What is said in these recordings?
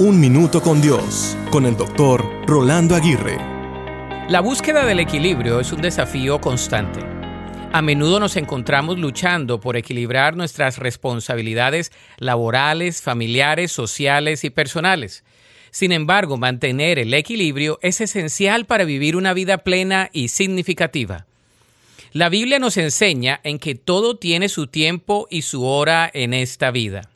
Un Minuto con Dios, con el doctor Rolando Aguirre. La búsqueda del equilibrio es un desafío constante. A menudo nos encontramos luchando por equilibrar nuestras responsabilidades laborales, familiares, sociales y personales. Sin embargo, mantener el equilibrio es esencial para vivir una vida plena y significativa. La Biblia nos enseña en que todo tiene su tiempo y su hora en esta vida.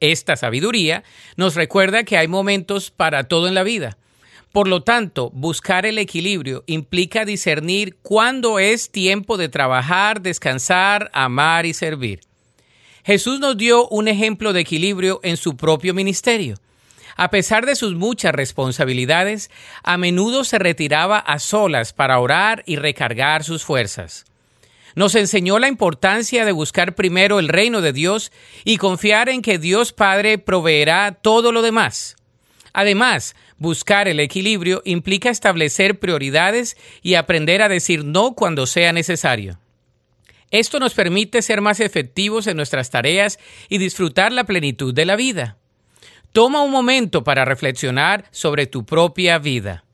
Esta sabiduría nos recuerda que hay momentos para todo en la vida. Por lo tanto, buscar el equilibrio implica discernir cuándo es tiempo de trabajar, descansar, amar y servir. Jesús nos dio un ejemplo de equilibrio en su propio ministerio. A pesar de sus muchas responsabilidades, a menudo se retiraba a solas para orar y recargar sus fuerzas. Nos enseñó la importancia de buscar primero el reino de Dios y confiar en que Dios Padre proveerá todo lo demás. Además, buscar el equilibrio implica establecer prioridades y aprender a decir no cuando sea necesario. Esto nos permite ser más efectivos en nuestras tareas y disfrutar la plenitud de la vida. Toma un momento para reflexionar sobre tu propia vida.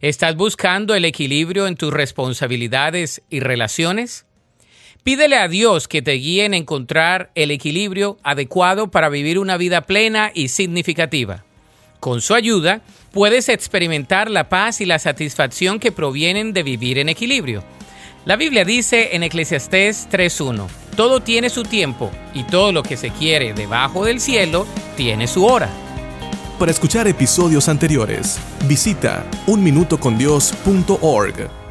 ¿Estás buscando el equilibrio en tus responsabilidades y relaciones? Pídele a Dios que te guíe en encontrar el equilibrio adecuado para vivir una vida plena y significativa. Con su ayuda, puedes experimentar la paz y la satisfacción que provienen de vivir en equilibrio. La Biblia dice en Eclesiastés 3.1, todo tiene su tiempo y todo lo que se quiere debajo del cielo tiene su hora. Para escuchar episodios anteriores, visita unminutocondios.org.